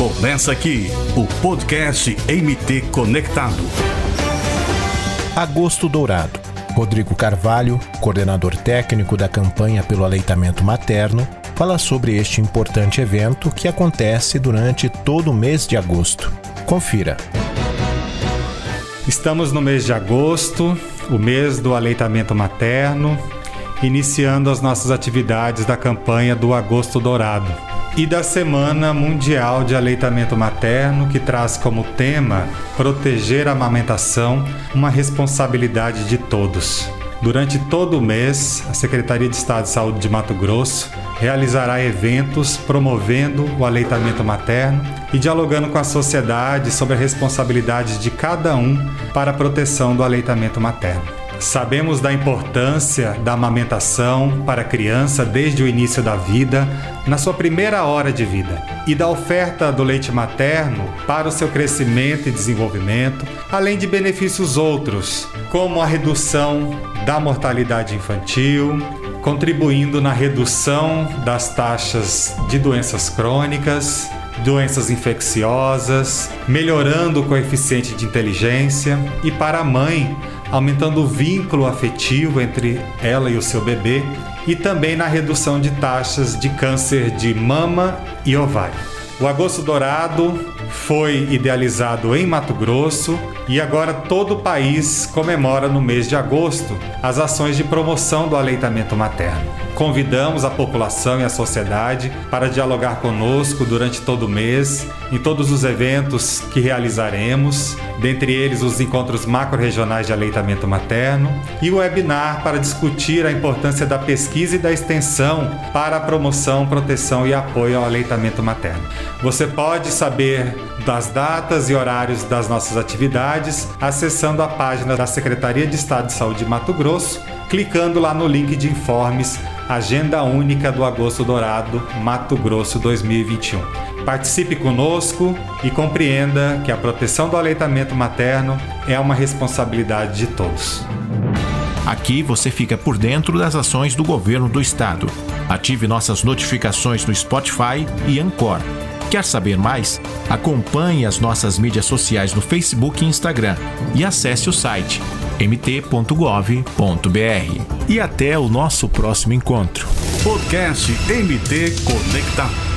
Começa aqui o podcast MT Conectado. Agosto Dourado. Rodrigo Carvalho, coordenador técnico da campanha pelo aleitamento materno, fala sobre este importante evento que acontece durante todo o mês de agosto. Confira. Estamos no mês de agosto, o mês do aleitamento materno, iniciando as nossas atividades da campanha do Agosto Dourado e da Semana Mundial de Aleitamento Materno, que traz como tema proteger a amamentação, uma responsabilidade de todos. Durante todo o mês, a Secretaria de Estado de Saúde de Mato Grosso realizará eventos promovendo o aleitamento materno e dialogando com a sociedade sobre a responsabilidade de cada um para a proteção do aleitamento materno. Sabemos da importância da amamentação para a criança desde o início da vida, na sua primeira hora de vida, e da oferta do leite materno para o seu crescimento e desenvolvimento, além de benefícios outros, como a redução da mortalidade infantil, contribuindo na redução das taxas de doenças crônicas, doenças infecciosas, melhorando o coeficiente de inteligência e para a mãe aumentando o vínculo afetivo entre ela e o seu bebê e também na redução de taxas de câncer de mama e ovário. O Agosto Dourado foi idealizado em Mato Grosso e agora todo o país comemora no mês de agosto as ações de promoção do aleitamento materno. Convidamos a população e a sociedade para dialogar conosco durante todo o mês, em todos os eventos que realizaremos, dentre eles os encontros macro-regionais de aleitamento materno e o webinar para discutir a importância da pesquisa e da extensão para a promoção, proteção e apoio ao aleitamento materno. Você pode saber das datas e horários das nossas atividades acessando a página da Secretaria de Estado de Saúde de Mato Grosso, clicando lá no link de informes Agenda Única do Agosto Dourado Mato Grosso 2021. Participe conosco e compreenda que a proteção do aleitamento materno é uma responsabilidade de todos. Aqui você fica por dentro das ações do governo do estado. Ative nossas notificações no Spotify e Anchor Quer saber mais? Acompanhe as nossas mídias sociais no Facebook e Instagram e acesse o site mt.gov.br. E até o nosso próximo encontro. Podcast MT Conecta.